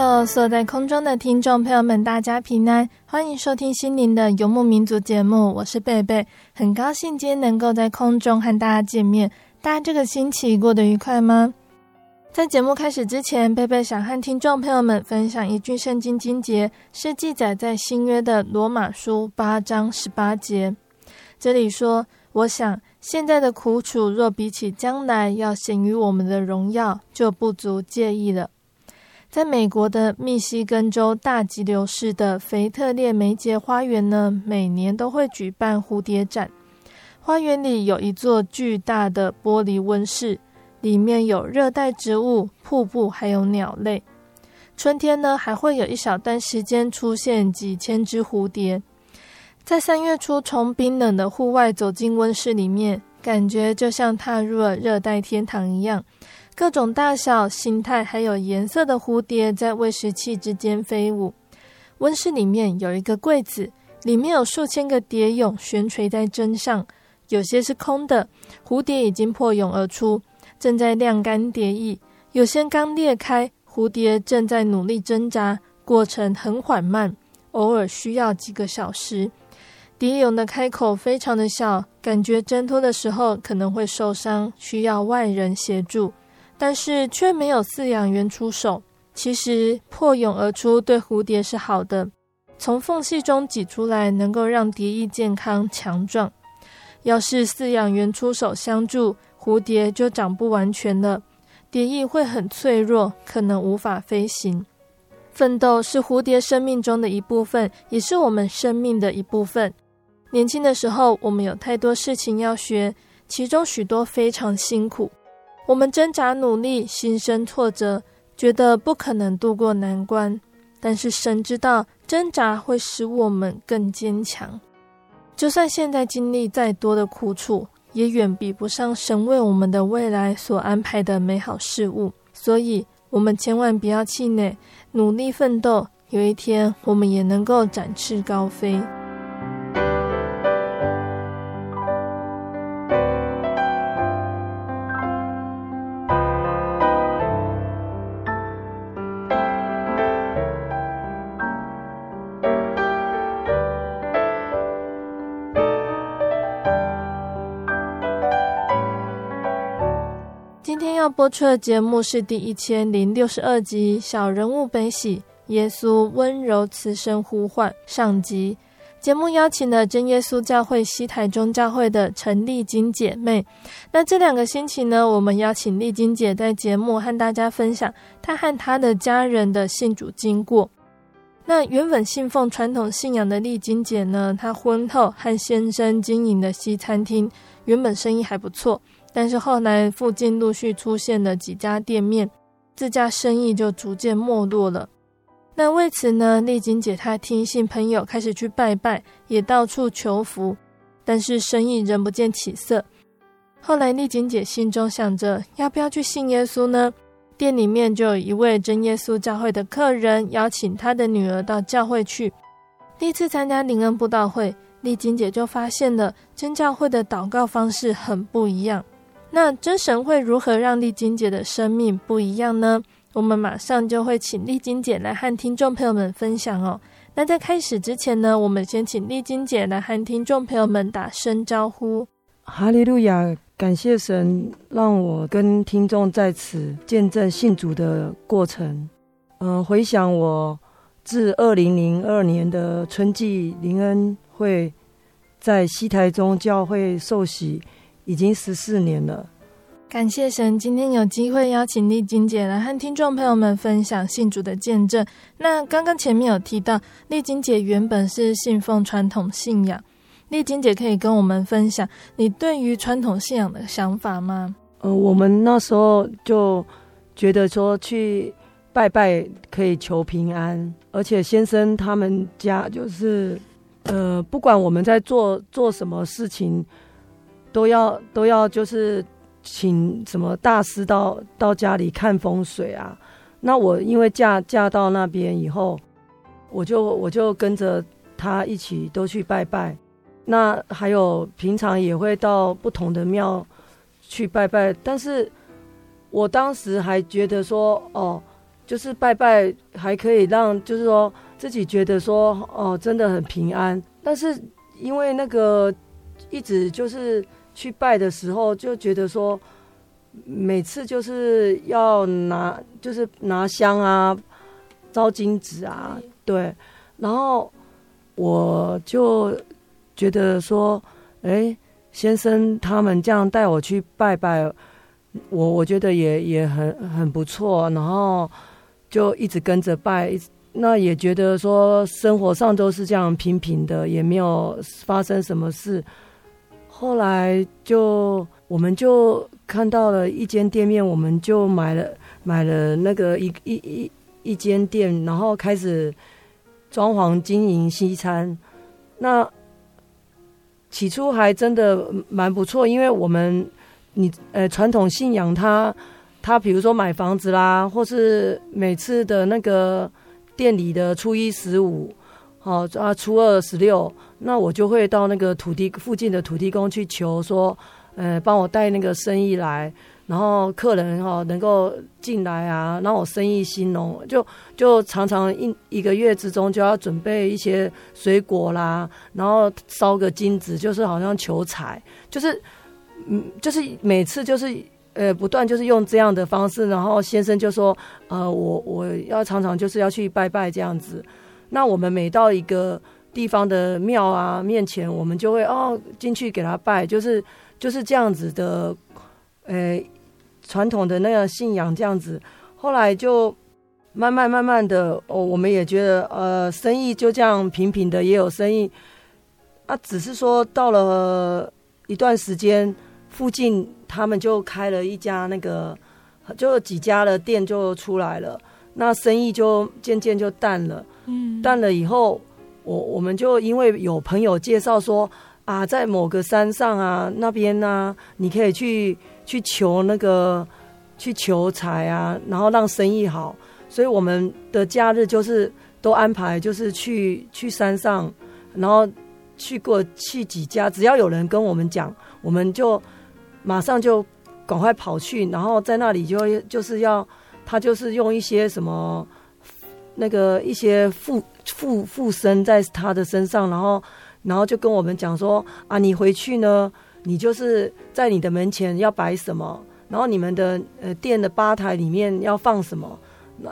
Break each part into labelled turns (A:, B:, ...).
A: Hello，所在空中的听众朋友们，大家平安，欢迎收听心灵的游牧民族节目，我是贝贝，很高兴今天能够在空中和大家见面。大家这个星期过得愉快吗？在节目开始之前，贝贝想和听众朋友们分享一句圣经经节，是记载在新约的罗马书八章十八节。这里说：“我想现在的苦楚，若比起将来要显于我们的荣耀，就不足介意了。”在美国的密西根州大急流市的腓特烈梅杰花园呢，每年都会举办蝴蝶展。花园里有一座巨大的玻璃温室，里面有热带植物、瀑布，还有鸟类。春天呢，还会有一小段时间出现几千只蝴蝶。在三月初从冰冷的户外走进温室里面，感觉就像踏入了热带天堂一样。各种大小、形态还有颜色的蝴蝶在喂食器之间飞舞。温室里面有一个柜子，里面有数千个蝶蛹悬垂在针上，有些是空的，蝴蝶已经破蛹而出，正在晾干蝶翼；有些刚裂开，蝴蝶正在努力挣扎，过程很缓慢，偶尔需要几个小时。蝶蛹的开口非常的小，感觉挣脱的时候可能会受伤，需要外人协助。但是却没有饲养员出手。其实破蛹而出对蝴蝶是好的，从缝隙中挤出来能够让蝶翼健康强壮。要是饲养员出手相助，蝴蝶就长不完全了，蝶翼会很脆弱，可能无法飞行。奋斗是蝴蝶生命中的一部分，也是我们生命的一部分。年轻的时候，我们有太多事情要学，其中许多非常辛苦。我们挣扎努力，心生挫折，觉得不可能度过难关。但是神知道，挣扎会使我们更坚强。就算现在经历再多的苦楚，也远比不上神为我们的未来所安排的美好事物。所以，我们千万不要气馁，努力奋斗，有一天我们也能够展翅高飞。播出的节目是第一千零六十二集《小人物悲喜》，耶稣温柔慈声呼唤上集。节目邀请了真耶稣教会西台中教会的陈丽金姐妹。那这两个星期呢，我们邀请丽金姐在节目和大家分享她和她的家人的信主经过。那原本信奉传统信仰的丽金姐呢，她婚后和先生经营的西餐厅，原本生意还不错。但是后来附近陆续出现了几家店面，自家生意就逐渐没落了。那为此呢，丽晶姐她听信朋友开始去拜拜，也到处求福。但是生意仍不见起色。后来丽晶姐心中想着，要不要去信耶稣呢？店里面就有一位真耶稣教会的客人邀请他的女儿到教会去。第一次参加灵恩布道会，丽晶姐就发现了真教会的祷告方式很不一样。那真神会如何让丽晶姐的生命不一样呢？我们马上就会请丽晶姐来和听众朋友们分享哦。那在开始之前呢，我们先请丽晶姐来和听众朋友们打声招呼。
B: 哈利路亚。感谢神，让我跟听众在此见证信主的过程。嗯、回想我自二零零二年的春季灵恩会，在西台中教会受洗，已经十四年了。
A: 感谢神，今天有机会邀请丽晶姐来和听众朋友们分享信主的见证。那刚刚前面有提到，丽晶姐原本是信奉传统信仰。丽晶姐可以跟我们分享你对于传统信仰的想法吗？
B: 呃，我们那时候就觉得说去拜拜可以求平安，而且先生他们家就是呃，不管我们在做做什么事情，都要都要就是请什么大师到到家里看风水啊。那我因为嫁嫁到那边以后，我就我就跟着他一起都去拜拜。那还有平常也会到不同的庙去拜拜，但是我当时还觉得说，哦，就是拜拜还可以让，就是说自己觉得说，哦，真的很平安。但是因为那个一直就是去拜的时候，就觉得说，每次就是要拿，就是拿香啊，招金纸啊，对，然后我就。觉得说，哎，先生他们这样带我去拜拜，我我觉得也也很很不错，然后就一直跟着拜，那也觉得说生活上都是这样平平的，也没有发生什么事。后来就我们就看到了一间店面，我们就买了买了那个一一一一间店，然后开始装潢经营西餐，那。起初还真的蛮不错，因为我们你呃传统信仰他他比如说买房子啦，或是每次的那个店里的初一十五，好啊初二十六，那我就会到那个土地附近的土地公去求说，呃帮我带那个生意来。然后客人哈能够进来啊，让我生意兴隆，就就常常一一个月之中就要准备一些水果啦，然后烧个金子，就是好像求财，就是嗯，就是每次就是呃不断就是用这样的方式，然后先生就说呃我我要常常就是要去拜拜这样子，那我们每到一个地方的庙啊面前，我们就会哦进去给他拜，就是就是这样子的，呃。传统的那个信仰这样子，后来就慢慢慢慢的，哦，我们也觉得，呃，生意就这样平平的也有生意，啊，只是说到了一段时间，附近他们就开了一家那个，就几家的店就出来了，那生意就渐渐就淡了，嗯，淡了以后，我我们就因为有朋友介绍说，啊，在某个山上啊那边呢，啊，你可以去。去求那个，去求财啊，然后让生意好，所以我们的假日就是都安排，就是去去山上，然后去过去几家，只要有人跟我们讲，我们就马上就赶快跑去，然后在那里就就是要他就是用一些什么那个一些附附附身在他的身上，然后然后就跟我们讲说啊，你回去呢。你就是在你的门前要摆什么，然后你们的呃店的吧台里面要放什么，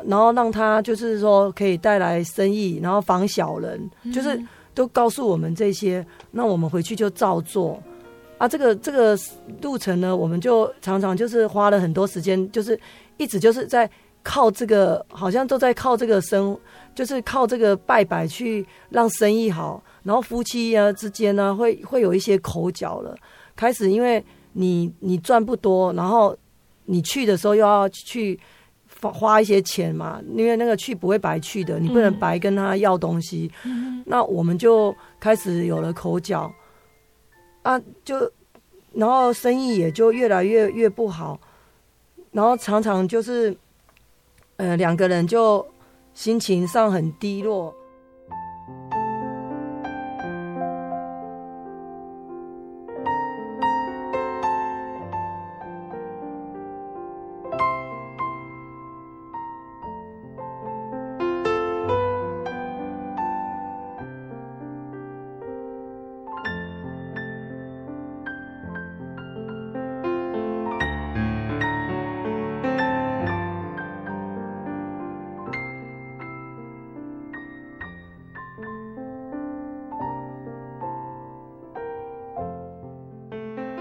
B: 然后让他就是说可以带来生意，然后防小人，就是都告诉我们这些，那我们回去就照做。啊，这个这个路程呢，我们就常常就是花了很多时间，就是一直就是在靠这个，好像都在靠这个生，就是靠这个拜拜去让生意好，然后夫妻啊之间呢会会有一些口角了。开始，因为你你赚不多，然后你去的时候又要去花花一些钱嘛，因为那个去不会白去的，你不能白跟他要东西。嗯、那我们就开始有了口角。啊，就然后生意也就越来越越不好，然后常常就是，呃，两个人就心情上很低落。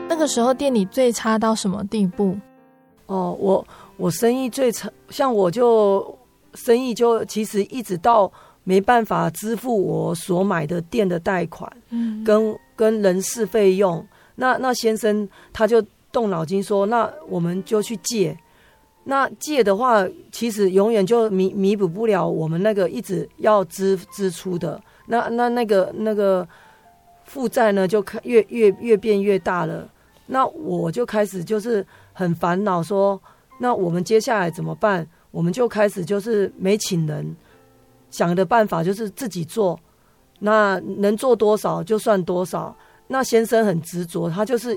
A: 那个时候店里最差到什么地步？
B: 哦，我我生意最差，像我就生意就其实一直到没办法支付我所买的店的贷款，嗯，跟跟人事费用，那那先生他就动脑筋说，那我们就去借，那借的话，其实永远就弥弥补不了我们那个一直要支支出的，那那那个那个负债呢，就越越越变越大了。那我就开始就是很烦恼，说那我们接下来怎么办？我们就开始就是没请人，想的办法就是自己做，那能做多少就算多少。那先生很执着，他就是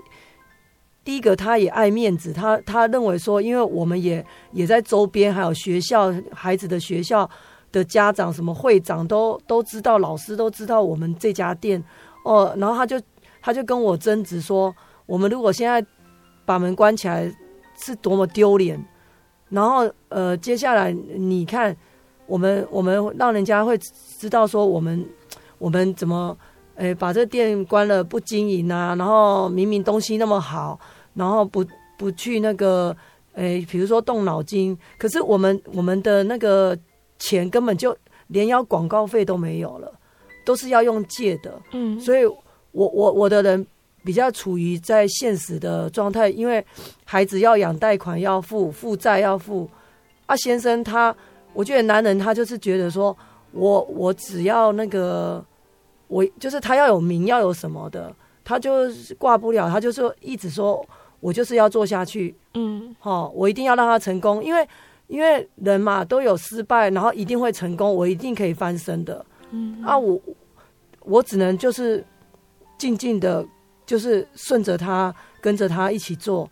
B: 第一个，他也爱面子，他他认为说，因为我们也也在周边，还有学校孩子的学校的家长，什么会长都都知道，老师都知道我们这家店哦，然后他就他就跟我争执说。我们如果现在把门关起来，是多么丢脸。然后，呃，接下来你看，我们我们让人家会知道说，我们我们怎么，诶，把这店关了不经营啊？然后明明东西那么好，然后不不去那个，诶，比如说动脑筋。可是我们我们的那个钱根本就连要广告费都没有了，都是要用借的。嗯，所以我我我的人。比较处于在现实的状态，因为孩子要养，贷款要付，负债要付。啊，先生他，我觉得男人他就是觉得说，我我只要那个，我就是他要有名，要有什么的，他就是挂不了，他就说一直说我就是要做下去，嗯，好，我一定要让他成功，因为因为人嘛都有失败，然后一定会成功，我一定可以翻身的，嗯，啊，我我只能就是静静的。就是顺着他，跟着他一起做，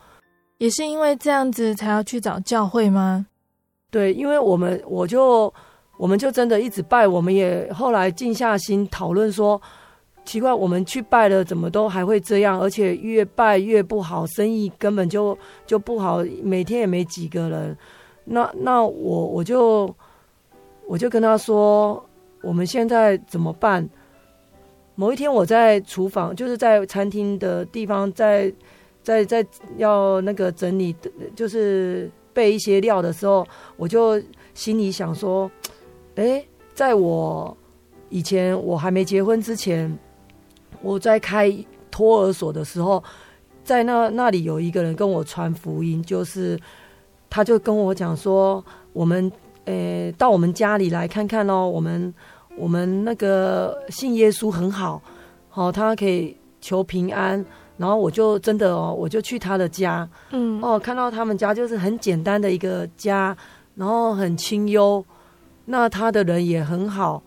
A: 也是因为这样子才要去找教会吗？
B: 对，因为我们我就我们就真的一直拜，我们也后来静下心讨论说，奇怪，我们去拜了，怎么都还会这样，而且越拜越不好，生意根本就就不好，每天也没几个人。那那我我就我就跟他说，我们现在怎么办？某一天，我在厨房，就是在餐厅的地方，在在在要那个整理，就是备一些料的时候，我就心里想说，哎，在我以前我还没结婚之前，我在开托儿所的时候，在那那里有一个人跟我传福音，就是他就跟我讲说，我们诶到我们家里来看看哦，我们。我们那个信耶稣很好，好，他可以求平安。然后我就真的哦，我就去他的家，嗯，哦，看到他们家就是很简单的一个家，然后很清幽。那他的人也很好，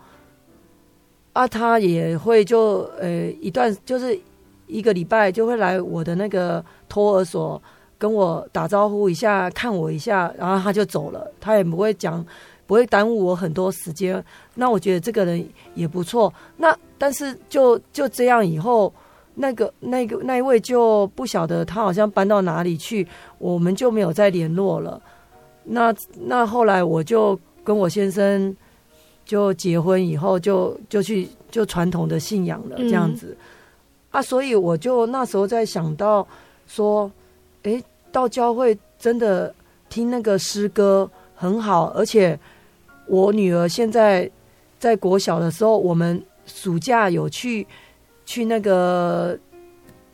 B: 啊，他也会就呃一段就是一个礼拜就会来我的那个托儿所跟我打招呼一下，看我一下，然后他就走了，他也不会讲。不会耽误我很多时间，那我觉得这个人也不错。那但是就就这样以后，那个那个那一位就不晓得他好像搬到哪里去，我们就没有再联络了。那那后来我就跟我先生就结婚以后就就去就传统的信仰了这样子、嗯、啊，所以我就那时候在想到说，诶，到教会真的听那个诗歌很好，而且。我女儿现在在国小的时候，我们暑假有去去那个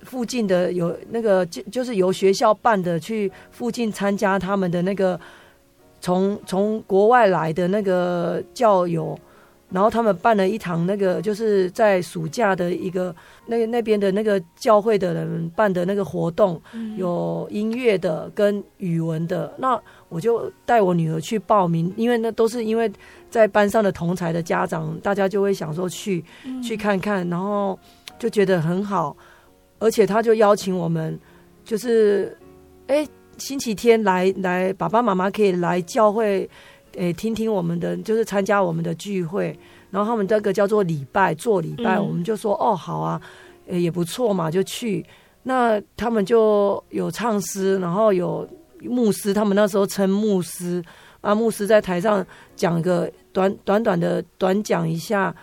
B: 附近的有那个就就是由学校办的，去附近参加他们的那个从从国外来的那个教友，然后他们办了一堂那个，就是在暑假的一个那那边的那个教会的人办的那个活动，有音乐的跟语文的。那我就带我女儿去报名，因为那都是因为在班上的同才的家长，大家就会想说去去看看，然后就觉得很好，而且他就邀请我们，就是哎星期天来来，爸爸妈妈可以来教会。诶，听听我们的，就是参加我们的聚会，然后他们这个叫做礼拜，做礼拜，嗯、我们就说哦，好啊，诶，也不错嘛，就去。那他们就有唱诗，然后有牧师，他们那时候称牧师啊，牧师在台上讲个短短短的短讲一下，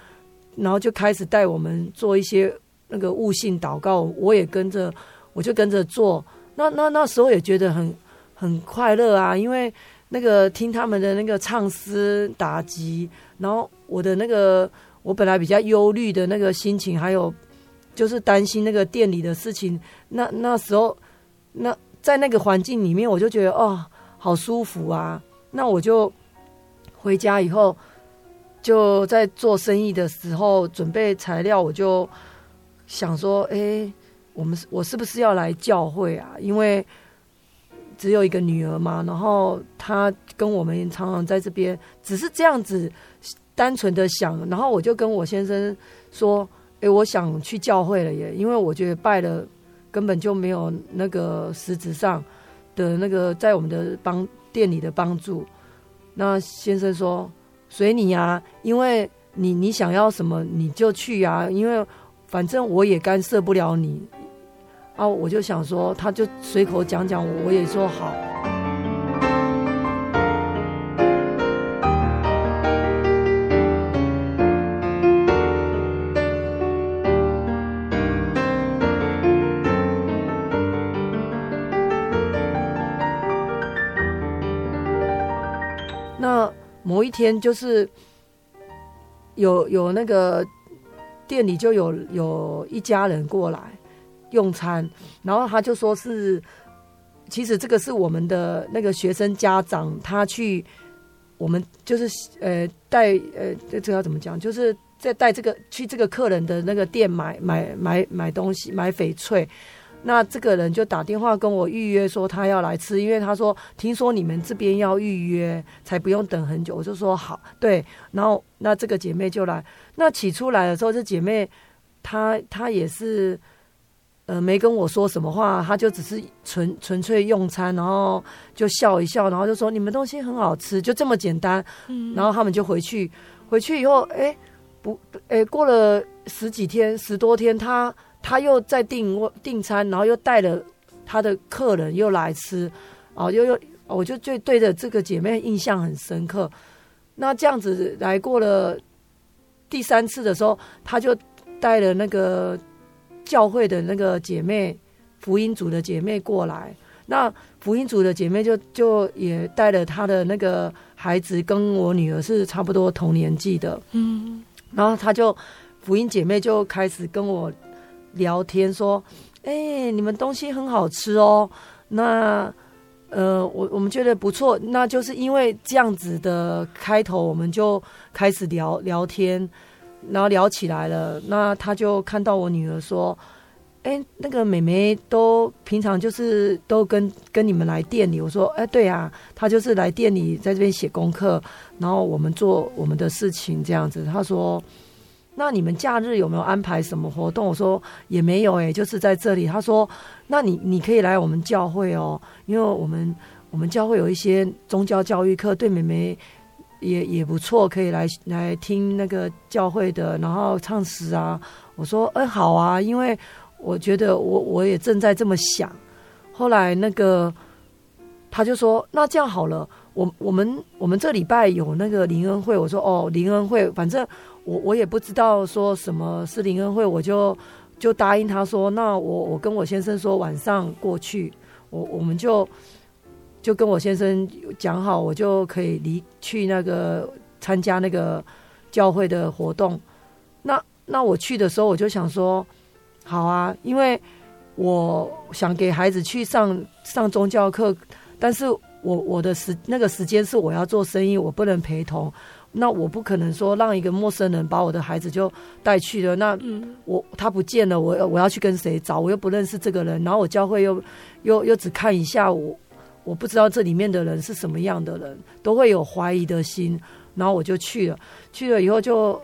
B: 然后就开始带我们做一些那个悟性祷告，我也跟着，我就跟着做。那那那时候也觉得很很快乐啊，因为。那个听他们的那个唱诗打击，然后我的那个我本来比较忧虑的那个心情，还有就是担心那个店里的事情。那那时候，那在那个环境里面，我就觉得哦，好舒服啊。那我就回家以后，就在做生意的时候准备材料，我就想说，哎，我们我是不是要来教会啊？因为只有一个女儿嘛，然后她跟我们常常在这边，只是这样子单纯的想，然后我就跟我先生说：“哎，我想去教会了耶，因为我觉得拜了根本就没有那个实质上的那个在我们的帮店里的帮助。”那先生说：“随你呀，因为你你想要什么你就去呀，因为反正我也干涉不了你。”啊，我就想说，他就随口讲讲，我也说好。某一天，就是有有那个店里就有有一家人过来。用餐，然后他就说是，其实这个是我们的那个学生家长，他去我们就是呃带呃这这要怎么讲，就是在带这个去这个客人的那个店买买买买东西买翡翠，那这个人就打电话跟我预约说他要来吃，因为他说听说你们这边要预约才不用等很久，我就说好，对，然后那这个姐妹就来，那起初来的时候，这姐妹她她也是。呃，没跟我说什么话，她就只是纯纯粹用餐，然后就笑一笑，然后就说你们东西很好吃，就这么简单。嗯，然后他们就回去，回去以后，哎，不，哎，过了十几天，十多天，他他又在订订餐，然后又带了他的客人又来吃，啊，又又，我就就对着这个姐妹印象很深刻。那这样子来过了第三次的时候，他就带了那个。教会的那个姐妹，福音组的姐妹过来，那福音组的姐妹就就也带了她的那个孩子，跟我女儿是差不多同年纪的，嗯，然后她就福音姐妹就开始跟我聊天，说：“哎、你们东西很好吃哦。”那呃，我我们觉得不错，那就是因为这样子的开头，我们就开始聊聊天。然后聊起来了，那他就看到我女儿说：“哎，那个妹妹都平常就是都跟跟你们来店里。”我说：“哎，对啊，她就是来店里在这边写功课，然后我们做我们的事情这样子。”他说：“那你们假日有没有安排什么活动？”我说：“也没有，哎，就是在这里。”他说：“那你你可以来我们教会哦，因为我们我们教会有一些宗教教育课，对妹妹。”也也不错，可以来来听那个教会的，然后唱诗啊。我说，嗯，好啊，因为我觉得我我也正在这么想。后来那个他就说，那这样好了，我我们我们这礼拜有那个灵恩会。我说，哦，灵恩会，反正我我也不知道说什么是灵恩会，我就就答应他说，那我我跟我先生说晚上过去，我我们就。就跟我先生讲好，我就可以离去那个参加那个教会的活动。那那我去的时候，我就想说，好啊，因为我想给孩子去上上宗教课，但是我我的时那个时间是我要做生意，我不能陪同。那我不可能说让一个陌生人把我的孩子就带去了。那我他不见了，我我要去跟谁找？我又不认识这个人，然后我教会又又又只看一下我，我不知道这里面的人是什么样的人，都会有怀疑的心。然后我就去了，去了以后就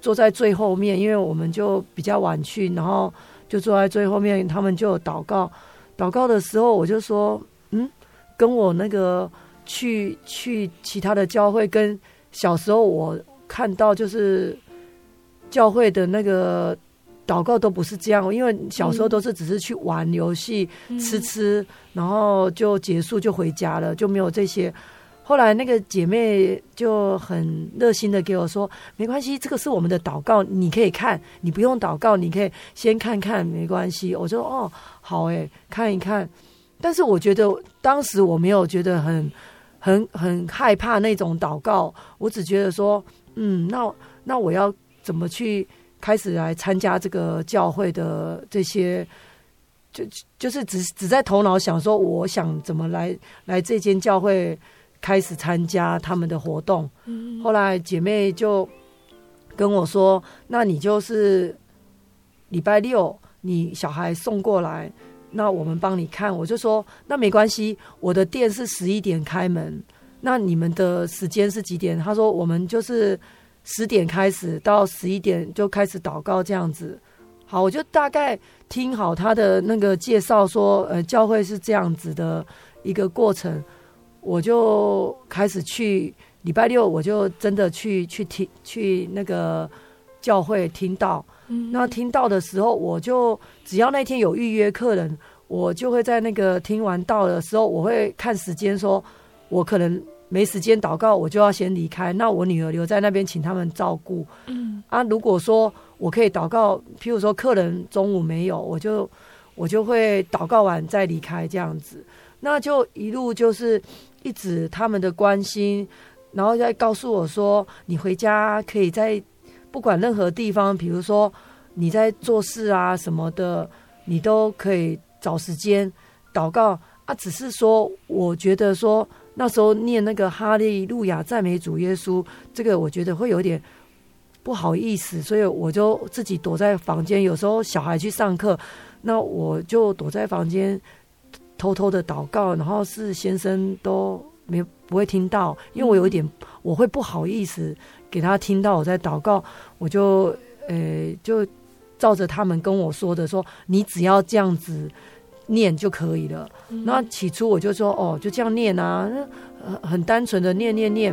B: 坐在最后面，因为我们就比较晚去，然后就坐在最后面。他们就祷告，祷告的时候我就说，嗯，跟我那个去去其他的教会跟。小时候我看到就是教会的那个祷告都不是这样，因为小时候都是只是去玩游戏、嗯、吃吃，然后就结束就回家了，就没有这些。后来那个姐妹就很热心的给我说：“没关系，这个是我们的祷告，你可以看，你不用祷告，你可以先看看，没关系。”我就：“哦，好诶，看一看。”但是我觉得当时我没有觉得很。很很害怕那种祷告，我只觉得说，嗯，那那我要怎么去开始来参加这个教会的这些，就就是只只在头脑想说，我想怎么来来这间教会开始参加他们的活动。后来姐妹就跟我说，那你就是礼拜六你小孩送过来。那我们帮你看，我就说那没关系，我的店是十一点开门，那你们的时间是几点？他说我们就是十点开始到十一点就开始祷告这样子。好，我就大概听好他的那个介绍，说呃教会是这样子的一个过程，我就开始去礼拜六我就真的去去听去那个教会听到。那听到的时候，我就只要那天有预约客人，我就会在那个听完到的时候，我会看时间，说我可能没时间祷告，我就要先离开。那我女儿留在那边，请他们照顾。嗯啊，如果说我可以祷告，譬如说客人中午没有，我就我就会祷告完再离开这样子。那就一路就是一直他们的关心，然后再告诉我说，你回家可以在。不管任何地方，比如说你在做事啊什么的，你都可以找时间祷告啊。只是说，我觉得说那时候念那个哈利路亚赞美主耶稣，这个我觉得会有点不好意思，所以我就自己躲在房间。有时候小孩去上课，那我就躲在房间偷偷的祷告，然后是先生都没不会听到，因为我有一点我会不好意思。给他听到我在祷告，我就呃、就照着他们跟我说的说，你只要这样子念就可以了。那、起初我就说哦，就这样念啊，很单纯的念念念。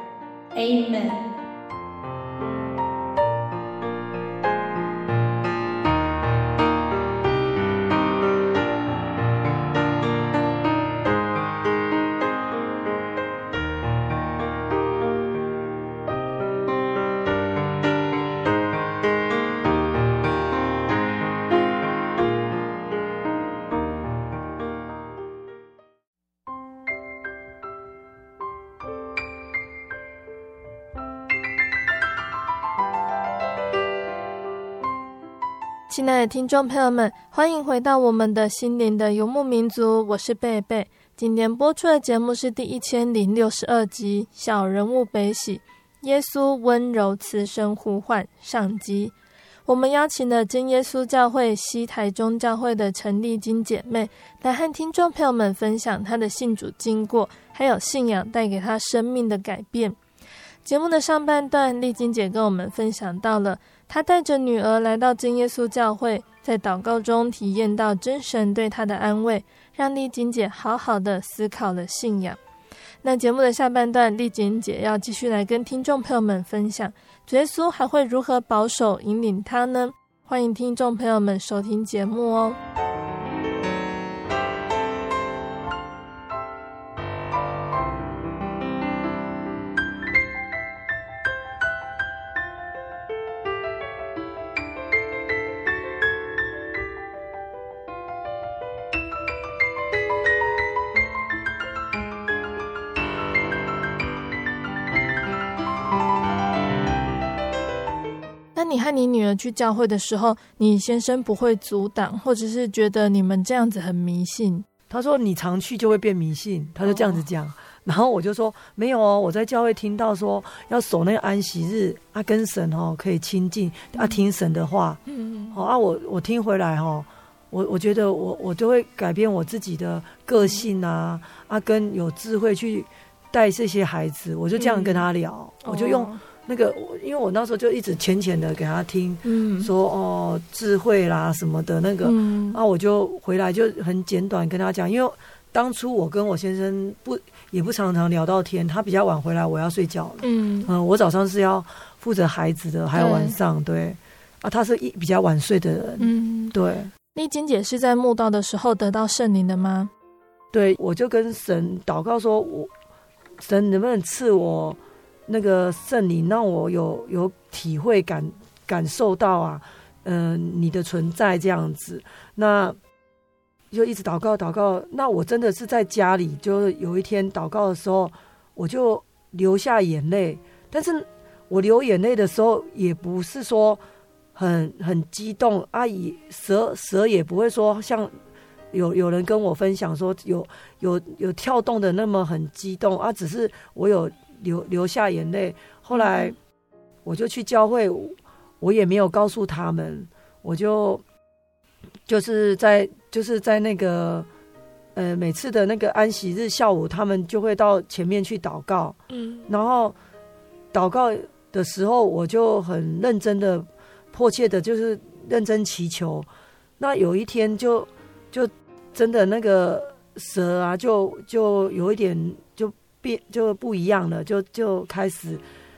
C: Amen.
A: 听众朋友们，欢迎回到我们的心灵的游牧民族，我是贝贝。今天播出的节目是第一千零六十二集《小人物悲喜》。耶稣温柔慈声呼唤上集。我们邀请了真耶稣教会西台中教会的陈丽金姐妹来和听众朋友们分享她的信主经过，还有信仰带给她生命的改变。节目的上半段，丽金姐跟我们分享到了他带着女儿来到真耶稣教会，在祷告中体验到真神对他的安慰，让丽晶姐好好的思考了信仰。那节目的下半段，丽晶姐要继续来跟听众朋友们分享，耶稣还会如何保守引领她呢？欢迎听众朋友们收听节目哦。和你女儿去教会的时候，你先生不会阻挡，或者是觉得你们这样子很迷信？
B: 他说你常去就会变迷信，他就这样子讲。哦、然后我就说没有哦，我在教会听到说要守那个安息日，啊，跟神哦可以亲近，啊，听神的话，嗯，好啊，我我听回来哈，我我觉得我我就会改变我自己的个性啊，啊，跟有智慧去带这些孩子，我就这样跟他聊，嗯、我就用。哦那个，因为我那时候就一直浅浅的给他听，嗯，说哦，智慧啦什么的那个，嗯，然后我就回来就很简短跟他讲，因为当初我跟我先生不也不常常聊到天，他比较晚回来，我要睡觉了，嗯嗯，我早上是要负责孩子的，还有晚上，对，啊，他是一比较晚睡的人，嗯，对。
A: 丽金姐是在墓道的时候得到圣灵的吗？
B: 对，我就跟神祷告说，我神能不能赐我。那个圣灵让我有有体会感感受到啊，嗯、你的存在这样子，那就一直祷告祷告。那我真的是在家里，就有一天祷告的时候，我就流下眼泪。但是我流眼泪的时候，也不是说很很激动，阿姨蛇蛇也不会说像有有人跟我分享说有有有跳动的那么很激动啊，只是我有。流流下眼泪，后来我就去教会，我也没有告诉他们，我就就是在就是在那个呃每次的那个安息日下午，他们就会到前面去祷告，嗯，然后祷告的时候，我就很认真的、迫切的，就是认真祈求。那有一天就就真的那个蛇啊，就就有一点。变就不一样了，就就开始，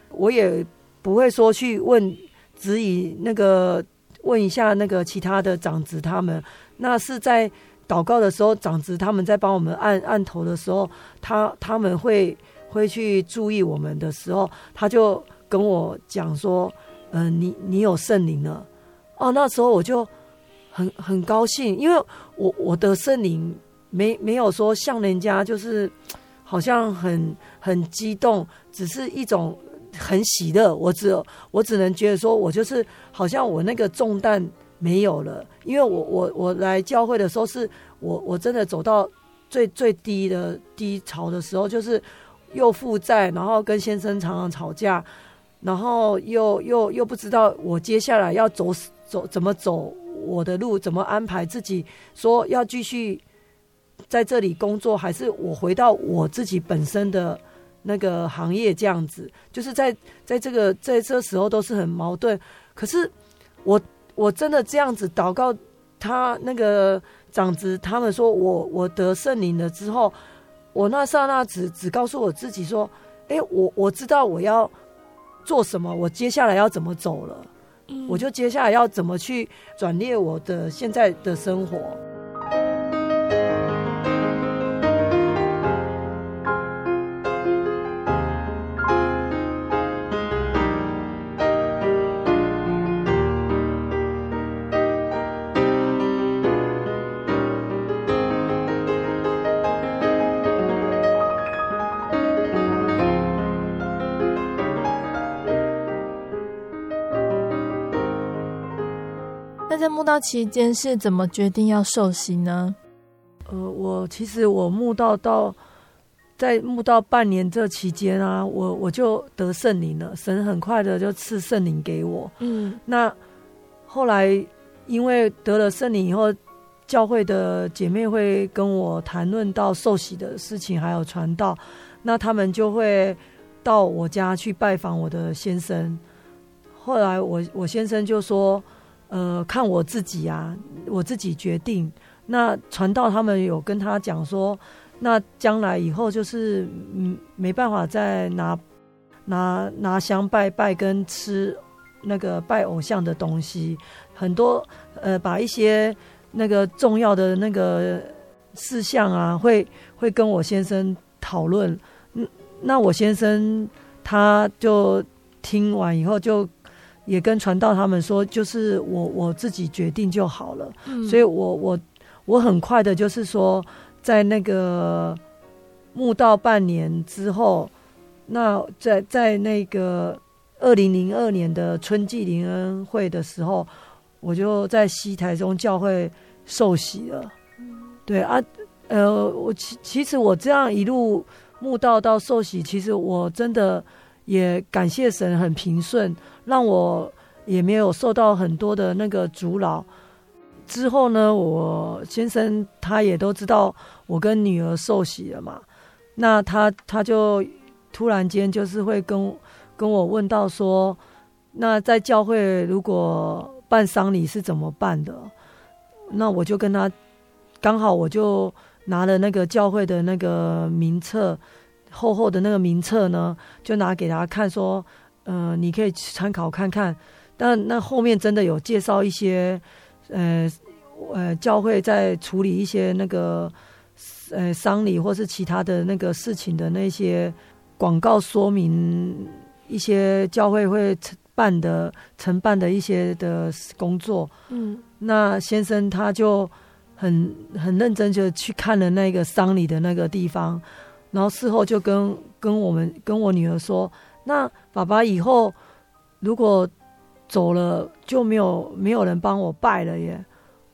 B: 我也不会说去问，指引那个问一下那个其他的长子他们，那是在祷告的时候，长子他们在帮我们按按头的时候，他他们会会去注意我们的时候，他就跟我讲说，嗯、你你有圣灵了，哦，那时候我就很很高兴，因为我我的圣灵没没有说像人家就是。好像很很激动，只是一种很喜乐。我只有我只能觉得说，我就是好像我那个重担没有了，因为我我我来教会的时候，是我我真的走到最最低的低潮的时候，就是又负债，然后跟先生常常吵架，然后又又又不知道我接下来要走走怎么走我的路，怎么安排自己，说要继续。在这里工作，还是我回到我自己本身的那个行业这样子，就是在在这个在这时候都是很矛盾。可是我我真的这样子祷告，他那个长子他们说我我得圣灵了之后，我那刹那只只告诉我自己说，哎，我我知道我要做什么，我接下来要怎么走了，我就接下来要怎么去转列我的现在的生活。
A: 慕道期间是怎么决定要受洗呢？
B: 呃，我其实我慕道到在慕道半年这期间啊，我我就得圣灵了，神很快的就赐圣灵给我。
A: 嗯，
B: 那后来因为得了圣灵以后，教会的姐妹会跟我谈论到受洗的事情，还有传道，那他们就会到我家去拜访我的先生。后来我我先生就说，呃，看我自己啊，我自己决定。那传道他们有跟他讲说，那将来以后就是嗯没办法再拿拿拿香拜拜跟吃那个拜偶像的东西，很多呃把一些那个重要的那个事项啊，会会跟我先生讨论。那我先生他就听完以后就。也跟传道他们说，就是我我自己决定就好了。嗯，所以我我我很快的，就是说，在那个墓道半年之后，那在在那个二零零二年的春季灵恩会的时候，我就在西台中教会受洗了。嗯，对啊，呃，我其其实我这样一路墓道到受洗，其实我真的也感谢神，很平顺。让我也没有受到很多的那个阻挠。之后呢，我先生他也都知道我跟女儿受洗了嘛，那他他就突然间就是会跟跟我问到说，那在教会如果办丧礼是怎么办的？那我就跟他刚好我就拿了那个教会的那个名册，厚厚的那个名册呢，就拿给他看说。嗯、呃，你可以参考看看，但那后面真的有介绍一些，呃呃，教会在处理一些那个呃丧礼或是其他的那个事情的那些广告说明，一些教会会承办的承办的一些的工作。嗯，那先生他就很很认真就去看了那个丧礼的那个地方，然后事后就跟跟我们跟我女儿说。那爸爸以后如果走了，就没有没有人帮我拜了耶。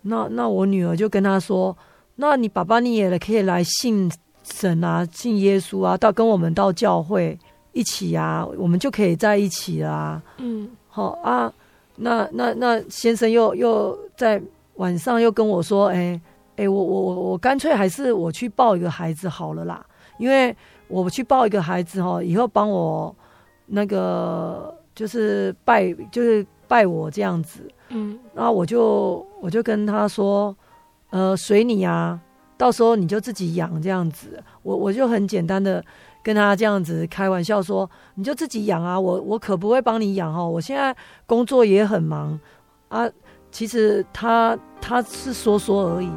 B: 那那我女儿就跟他说：“那你爸爸你也可以来信神啊，信耶稣啊，到跟我们到教会一起啊，我们就可以在一起啦、啊。”嗯，好啊。那那那先生又又在晚上又跟我说：“哎、欸、哎、欸，我我我我干脆还是我去抱一个孩子好了啦，因为我去抱一个孩子哈，以后帮我。”那个就是拜，就是拜我这样子，嗯，然后我就我就跟他说，呃，随你啊，到时候你就自己养这样子。我我就很简单的跟他这样子开玩笑说，你就自己养啊，我我可不会帮你养哦，我现在工作也很忙啊。其实他他是说说而已。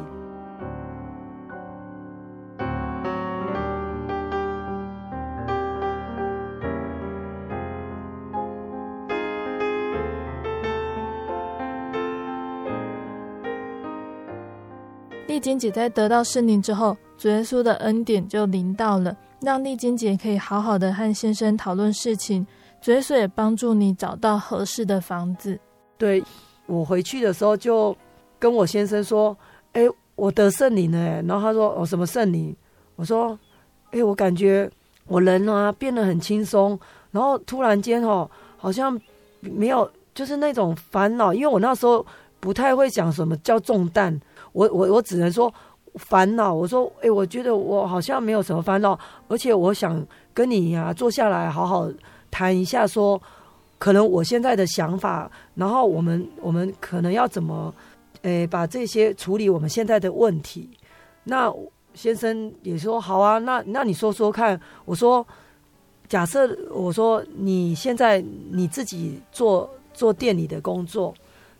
A: 丽晶姐在得到圣灵之后，主耶稣的恩典就临到了，让丽晶姐可以好好的和先生讨论事情。主耶稣也帮助你找到合适的房子。
B: 对，我回去的时候就跟我先生说：“哎，我得圣灵了。”然后他说：“哦，什么圣灵？”我说：“哎，我感觉我人啊变得很轻松，然后突然间哦，好像没有就是那种烦恼，因为我那时候不太会讲什么叫重担。”我我我只能说烦恼。我说，哎，我觉得我好像没有什么烦恼，而且我想跟你呀、啊、坐下来好好谈一下，说可能我现在的想法，然后我们我们可能要怎么，诶，把这些处理我们现在的问题。那先生也说好啊，那那你说说看。我说，假设我说你现在你自己做做店里的工作，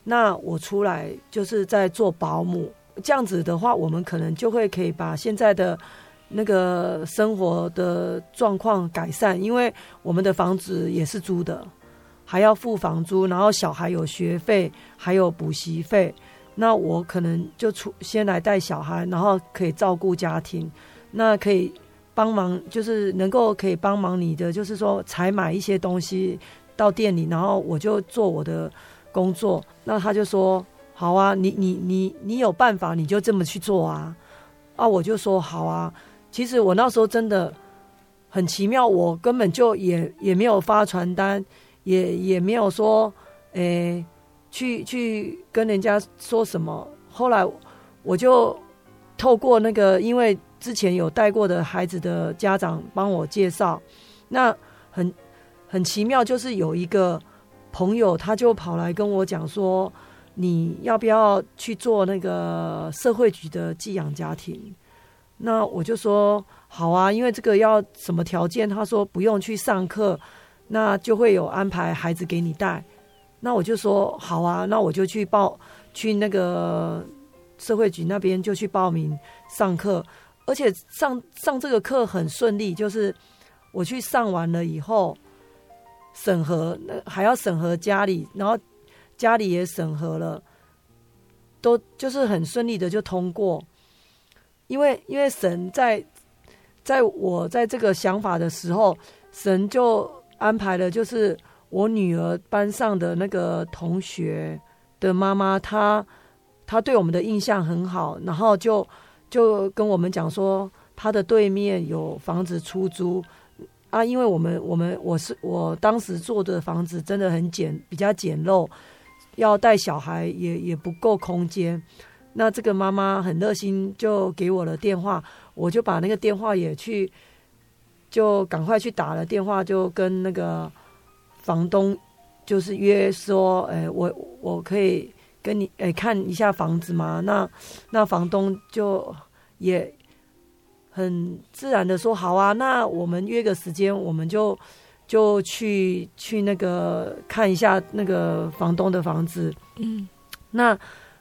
B: 那我出来就是在做保姆。这样子的话，我们可能就会可以把现在的那个生活的状况改善，因为我们的房子也是租的，还要付房租，然后小孩有学费，还有补习费。那我可能就出先来带小孩，然后可以照顾家庭，那可以帮忙，就是能够可以帮忙你的，就是说采买一些东西到店里，然后我就做我的工作。那他就说。好啊，你你你你有办法，你就这么去做啊！啊，我就说好啊。其实我那时候真的很奇妙，我根本就也也没有发传单，也也没有说，诶、去去跟人家说什么。后来我就透过那个，因为之前有带过的孩子的家长帮我介绍，那很很奇妙，就是有一个朋友，他就跑来跟我讲说，你要不要去做那个社会局的寄养家庭？那我就说好啊，因为这个要什么条件？他说不用去上课，那就会有安排孩子给你带。那我就说好啊，那我就去报去那个社会局那边就去报名上课，而且上上这个课很顺利，就是我去上完了以后审核，那还要审核家里，然后家里也审核了，都就是很顺利的就通过。因为因为神在在我在这个想法的时候，神就安排了，就是我女儿班上的那个同学的妈妈，她她对我们的印象很好，然后就就跟我们讲说，她的对面有房子出租啊，因为我们我们我是我当时住的房子真的很简比较简陋，要带小孩也也不够空间。那这个妈妈很热心，就给我了电话，我就把那个电话也去，就赶快去打了电话，就跟那个房东就是约说，哎，我我可以跟你哎看一下房子吗？那那房东就也很自然的说好啊，那我们约个时间，我们就就去去那个看一下那个房东的房子，嗯，那。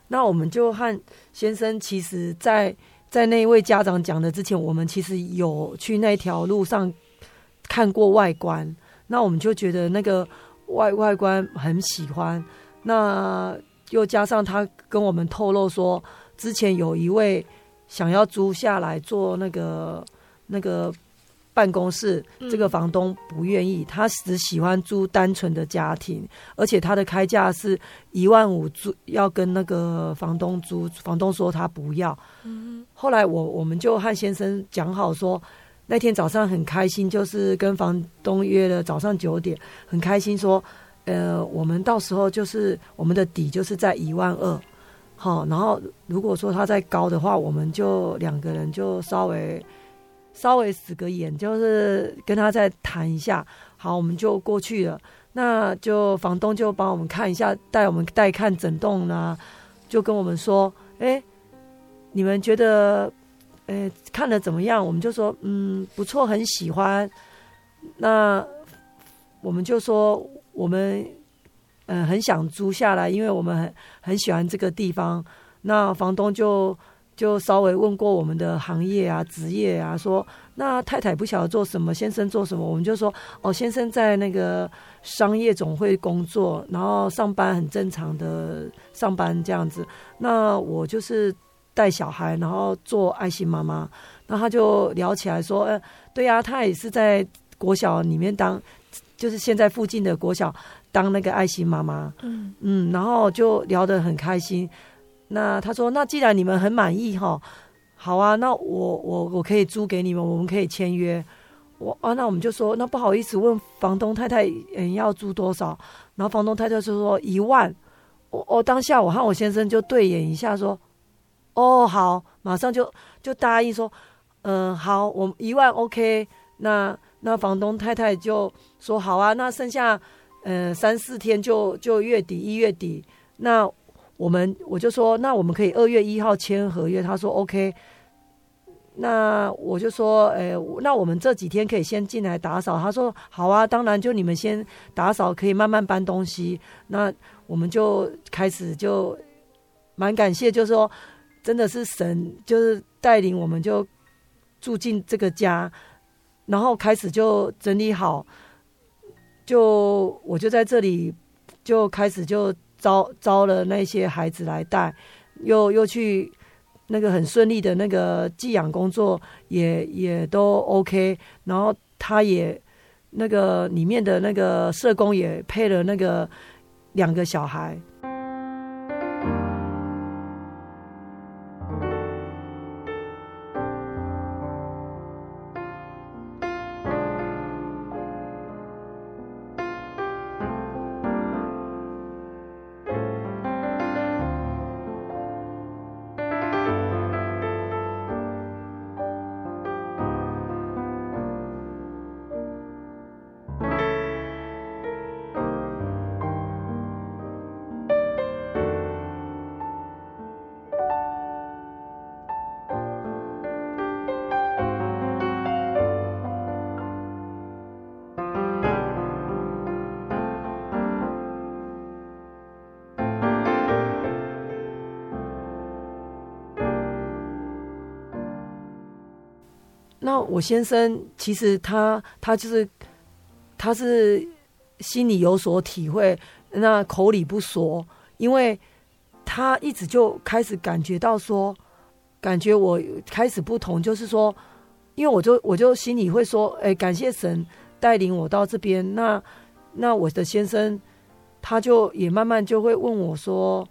B: 那我们就和先生，其实在，在在那位家长讲的之前，我们其实有去那条路上看过外观。那我们就觉得那个外外观很喜欢。那又加上他跟我们透露说，之前有一位想要租下来做那个那个。办公室这个房东不愿意，他只喜欢租单纯的家庭，而且他的开价是一万五租，要跟那个房东租，房东说他不要。后来我我们就和先生讲好说，那天早上很开心，就是跟房东约了早上九点，很开心说，呃，我们到时候就是我们的底就是在一万二，好，然后如果说他再高的话，我们就两个人就稍微。稍微使个眼，就是跟他再谈一下。好，我们就过去了。那就房东就帮我们看一下，带我们带看整栋呢，就跟我们说：“哎，你们觉得，哎，看的怎么样？”我们就说：“嗯，不错，很喜欢。”那我们就说：“我们嗯很想租下来，因为我们很很喜欢这个地方。”那房东就。就稍微问过我们的行业啊、职业啊，说那太太不晓得做什么，先生做什么，我们就说哦，先生在那个商业总会工作，然后上班很正常的上班这样子。那我就是带小孩，然后做爱心妈妈。那他就聊起来说，呃，对呀，他也是在国小里面当，就是现在附近的国小当那个爱心妈妈。嗯嗯，然后就聊得很开心。那他说，那既然你们很满意哈，好啊，那我我我可以租给你们，我们可以签约。我啊，那我们就说，那不好意思问房东太太，嗯，要租多少？然后房东太太就说一万。我我当下我和我先生就对眼一下，说，哦好，马上就就答应说，嗯好，我们一万 OK。那那房东太太就说好啊，那剩下嗯三四天就就月底一月底那。我们我就说，那我们可以二月一号签合约。他说 OK。那我就说，诶，那我们这几天可以先进来打扫。他说好啊，当然就你们先打扫，可以慢慢搬东西。那我们就开始就蛮感谢，就是说真的是神就是带领我们就住进这个家，然后开始就整理好，就我就在这里就开始就。招招了那些孩子来带，又又去那个很顺利的那个寄养工作也也都 OK，然后他也那个里面的那个社工也配了那个两个小孩。我先生其实他他就是他是心里有所体会，那口里不说，因为他一直就开始感觉到说，感觉我开始不同，就是说，因为我就我就心里会说，哎，感谢神带领我到这边。那那我的先生他就也慢慢就会问我说，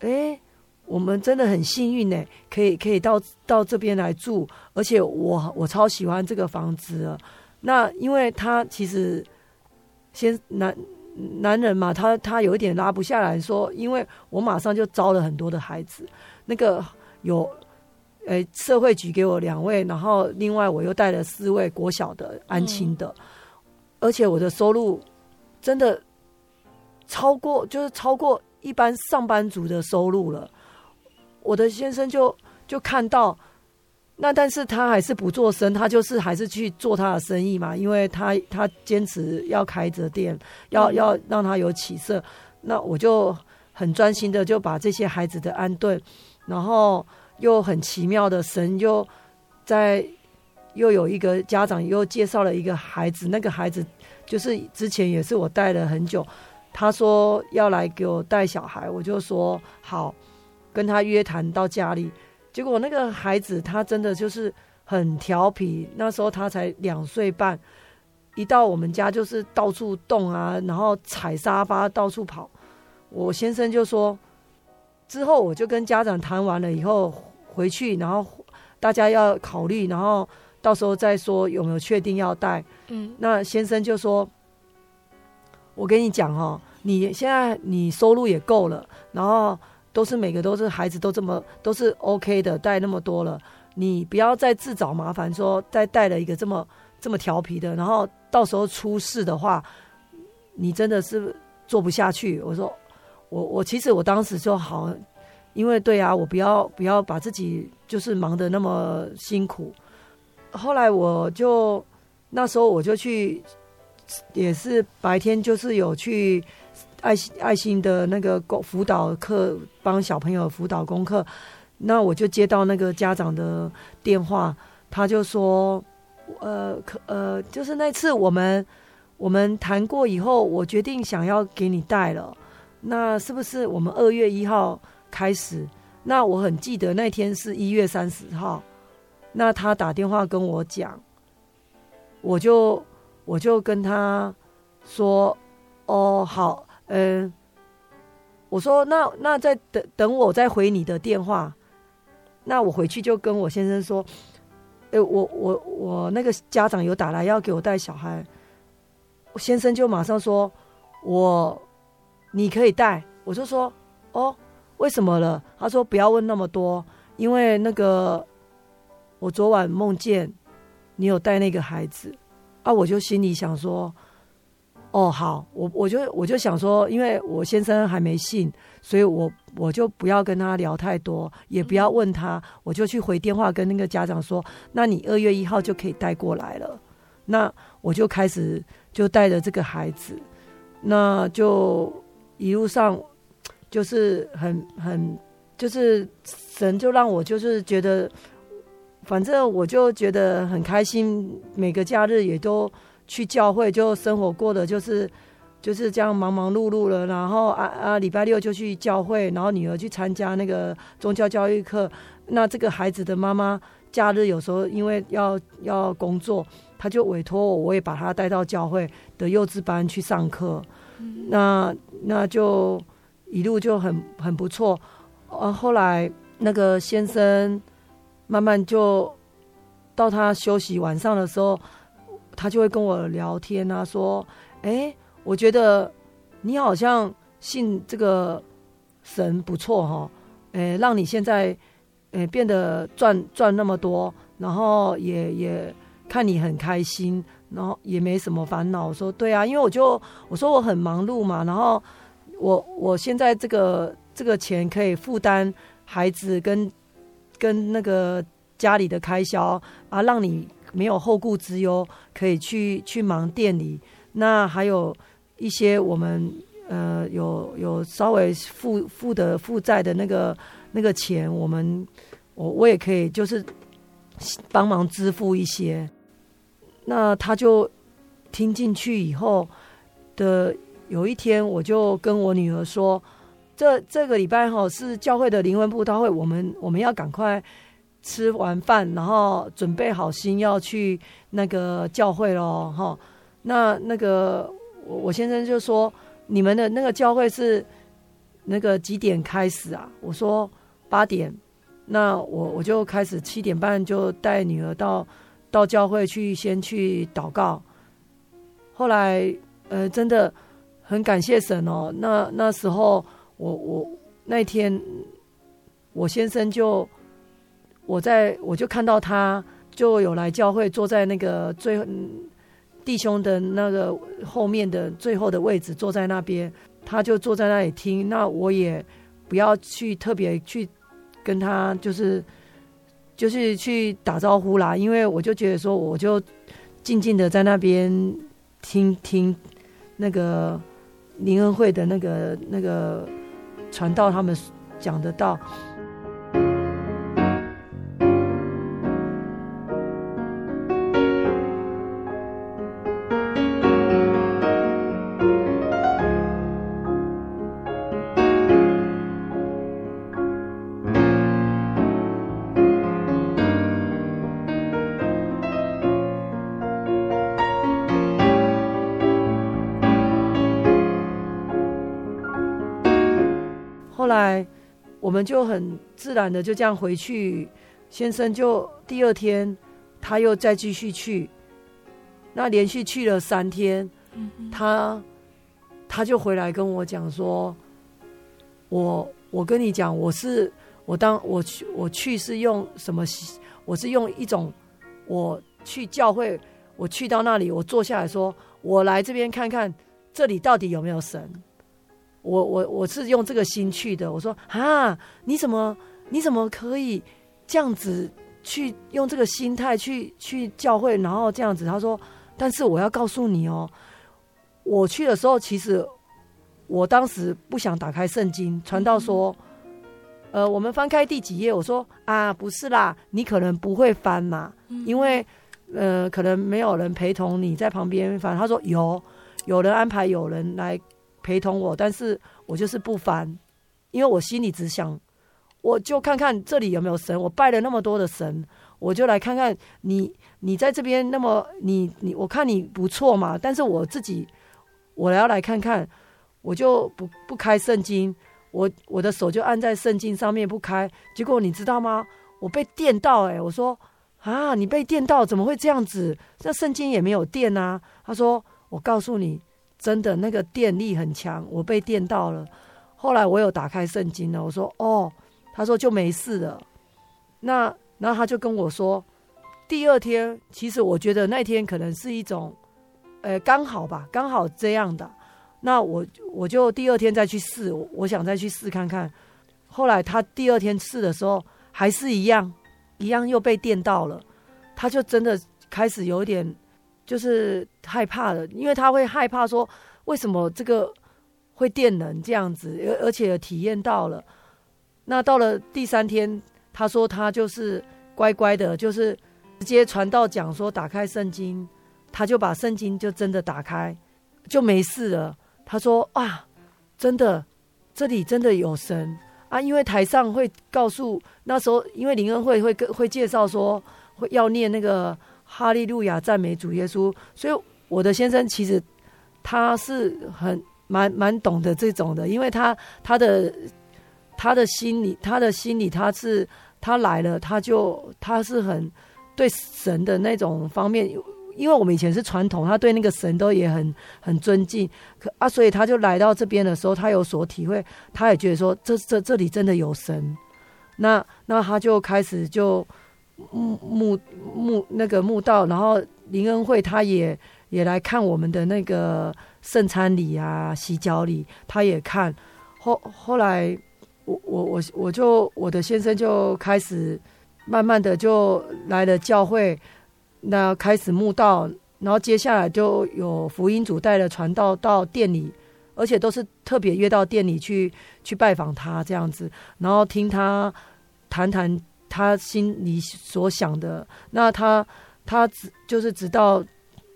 B: 哎。我们真的很幸运呢，可以可以到到这边来住，而且我我超喜欢这个房子了。那因为他其实先男男人嘛，他他有一点拉不下来说，因为我马上就招了很多的孩子，那个有诶社会局给我两位，然后另外我又带了四位国小的安亲的，嗯、而且我的收入真的超过，就是超过一般上班族的收入了。我的先生就就看到，那但是他还是不做声，他就是还是去做他的生意嘛，因为他他坚持要开着店，要要让他有起色。那我就很专心的就把这些孩子的安顿，然后又很奇妙的神又在又有一个家长又介绍了一个孩子，那个孩子就是之前也是我带了很久，他说要来给我带小孩，我就说好。跟他约谈到家里，结果那个孩子他真的就是很调皮。那时候他才两岁半，一到我们家就是到处动啊，然后踩沙发到处跑。我先生就说，之后我就跟家长谈完了以后回去，然后大家要考虑，然后到时候再说有没有确定要带。嗯，那先生就说，我跟你讲哦，你现在你收入也够了，然后。都是每个都是孩子都这么都是 OK 的，带那么多了，你不要再自找麻烦，说再带了一个这么这么调皮的，然后到时候出事的话，你真的是做不下去。我说，我我其实我当时就好，因为对啊，我不要不要把自己就是忙得那么辛苦。后来我就那时候我就去，也是白天就是有去。爱心爱心的那个辅导课，帮小朋友辅导功课，那我就接到那个家长的电话，他就说，呃，可呃，就是那次我们我们谈过以后，我决定想要给你带了，那是不是我们二月一号开始？那我很记得那天是一月三十号，那他打电话跟我讲，我就我就跟他说，哦，好。嗯，我说那那再等等我再回你的电话，那我回去就跟我先生说，哎，我我我那个家长有打来要给我带小孩，先生就马上说，我你可以带，我就说哦，为什么了？他说不要问那么多，因为那个我昨晚梦见你有带那个孩子，啊，我就心里想说。哦，好，我我就我就想说，因为我先生还没信，所以我我就不要跟他聊太多，也不要问他，我就去回电话跟那个家长说，那你二月一号就可以带过来了。那我就开始就带着这个孩子，那就一路上就是很很就是神就让我就是觉得，反正我就觉得很开心，每个假日也都。去教会就生活过的就是就是这样忙忙碌碌了，然后啊啊礼拜六就去教会，然后女儿去参加那个宗教教育课。那这个孩子的妈妈假日有时候因为要要工作，他就委托我，我也把他带到教会的幼稚班去上课。那那就一路就很很不错。啊，后来那个先生慢慢就到他休息晚上的时候。他就会跟我聊天啊，说：“哎，我觉得你好像信这个神不错哈，哎，让你现在哎变得赚赚那么多，然后也也看你很开心，然后也没什么烦恼。”我说：“对啊，因为我就我说我很忙碌嘛，然后我我现在这个这个钱可以负担孩子跟跟那个家里的开销啊，让你。”没有后顾之忧，可以去去忙店里。那还有一些我们呃有有稍微负负的负债的那个那个钱，我们我我也可以就是帮忙支付一些。那他就听进去以后的有一天，我就跟我女儿说：“这这个礼拜哈是教会的灵魂布道会，我们我们要赶快吃完饭，然后准备好心要去那个教会喽，哈。那那个我我先生就说：你们的那个教会是那个几点开始啊？我说八点。那我我就开始七点半就带女儿到。”到教会去，先去祷告。后来，呃，真的很感谢神哦。那那时候，我我那天，我先生就我在我就看到他就有来教会，坐在那个最弟兄的那个后面的最后的位置，坐在那边，他就坐在那里听。那我也不要去特别去跟他，就是。就是去打招呼啦，因为我就觉得说，我就静静的在那边听听那个灵恩会的那个那个传道他们讲的道。们就很自然的就这样回去，先生就第二天他又再继续去，那连续去了三天，他他就回来跟我讲说，我我跟你讲，我是我当我去我去是用什么？我是用一种我去教会，我去到那里，我坐下来说，我来这边看看这里到底有没有神。我我我是用这个心去的。我说啊，你怎么你怎么可以这样子去用这个心态去去教会，然后这样子？他说，但是我要告诉你哦，我去的时候，其实我当时不想打开圣经。传道说，呃，我们翻开第几页？我说啊，不是啦，你可能不会翻嘛，因为呃，可能没有人陪同你在旁边翻。他说有，有人安排有人来。陪同我，但是我就是不翻，因为我心里只想，我就看看这里有没有神。我拜了那么多的神，我就来看看你，你在这边那么你你，我看你不错嘛。但是我自己，我要来看看，我就不不开圣经，我我的手就按在圣经上面不开。结果你知道吗？我被电到哎、我说啊，你被电到怎么会这样子？那圣经也没有电啊。他说，我告诉你。真的那个电力很强，我被电到了。后来我有打开圣经了，我说哦，他说就没事了。那然后他就跟我说，第二天其实我觉得那天可能是一种，呃，刚好吧，刚好这样的。那我我就第二天再去试，我想再去试看看。后来他第二天试的时候还是一样，一样又被电到了。他就真的开始有点。就是害怕的，因为他会害怕说，为什么这个会电人这样子，而而且体验到了。那到了第三天，他说他就是乖乖的，就是直接传道讲说打开圣经，他就把圣经就真的打开，就没事了。他说啊，真的，这里真的有神啊，因为台上会告诉那时候，因为灵恩会会会介绍说会要念那个。哈利路亚，赞美主耶稣。所以我的先生其实他是很蛮蛮懂得这种的，因为他他的他的心里，他的心里他是他来了，他就他是很对神的那种方面，因为我们以前是传统，他对那个神都也很很尊敬。可啊，所以他就来到这边的时候，他有所体会，他也觉得说这这这里真的有神。那那他就开始就。墓墓墓那个墓道，然后林恩惠他也也来看我们的那个圣餐礼啊、洗脚礼，他也看。后后来我我我我就我的先生就开始慢慢的就来了教会，那开始墓道，然后接下来就有福音组带了传道到店里，而且都是特别约到店里去去拜访他这样子，然后听他谈谈。他心里所想的。那他他只就是直到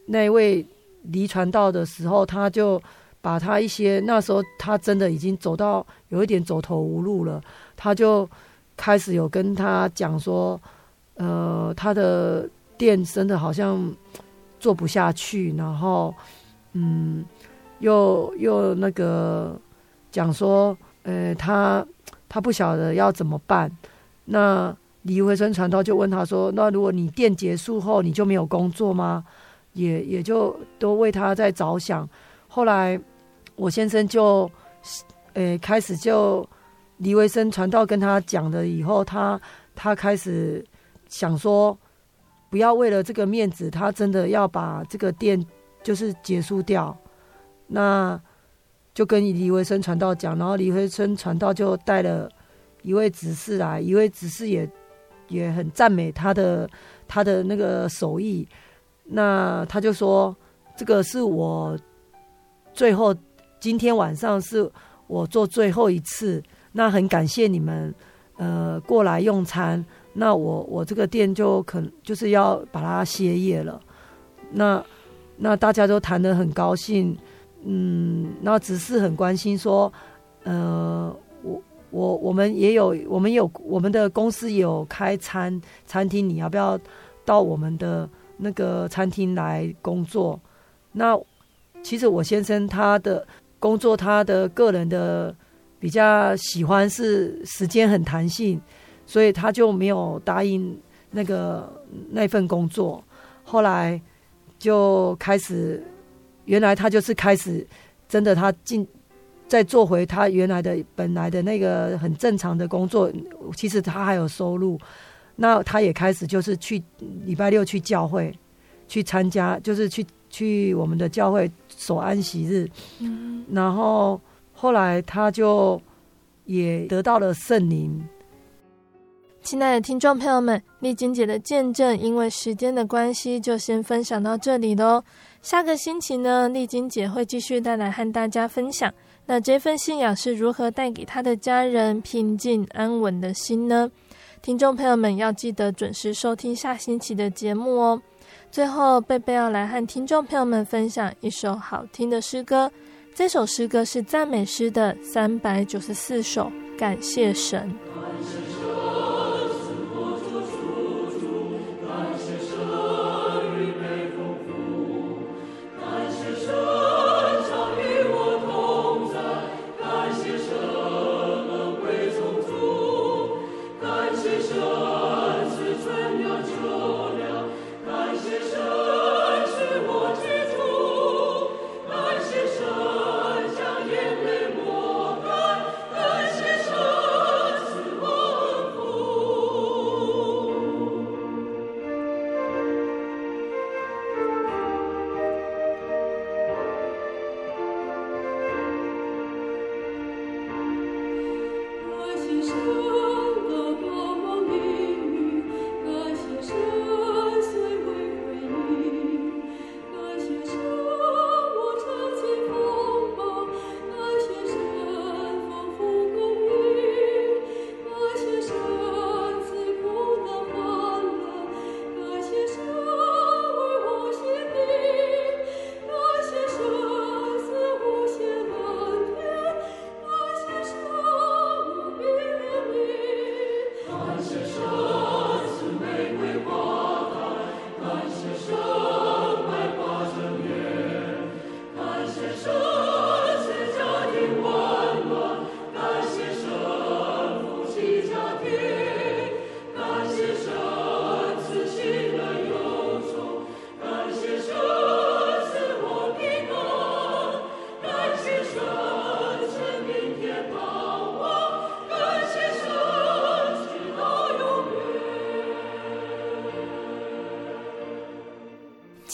B: 那位离传道的时候，他就把他一些那时候他真的已经走到有一点走投无路了，他就开始有跟他讲说，呃，他的店真的好像做不下去，然后嗯，又又那个讲说，呃，他他不晓得要怎么办。那李维生传道就问他说：“那如果你店结束后，你就没有工作吗？”也也就都为他在着想。后来我先生就，呃，开始就李维生传道跟他讲了以后，他他开始想说，不要为了这个面子，他真的要把这个店就是结束掉。那就跟李维生传道讲，然后李维生传道就带了。一位执事来，一位执事也也很赞美他的他的那个手艺。那他就说：“这个是我最后今天晚上是我做最后一次。那很感谢你们呃过来用餐。那我我这个店就可能就是要把它歇业了。那那大家都谈得很高兴，嗯，那执事很关心说，呃。”我我们也有，我们有我们的公司有开餐餐厅，你要不要到我们的那个餐厅来工作？那其实我先生他的工作，他的个人的比较喜欢是时间很弹性，所以他就没有答应那个那份工作。后来就开始，原来他就是开始真的他进。再做回他原来的本来的那个很正常的工作，其实他还有收入。那他也开始就是去礼拜六去教会去参加，就是去去我们的教会守安息日。嗯。然后后来他就也得到了圣灵。
A: 亲爱的听众朋友们，丽晶姐的见证，因为时间的关系，就先分享到这里喽。下个星期呢，丽晶姐会继续带来和大家分享。那这份信仰是如何带给他的家人平静安稳的心呢？听众朋友们要记得准时收听下星期的节目哦。最后，贝贝要来和听众朋友们分享一首好听的诗歌，这首诗歌是赞美诗的三百九十四首，感谢神。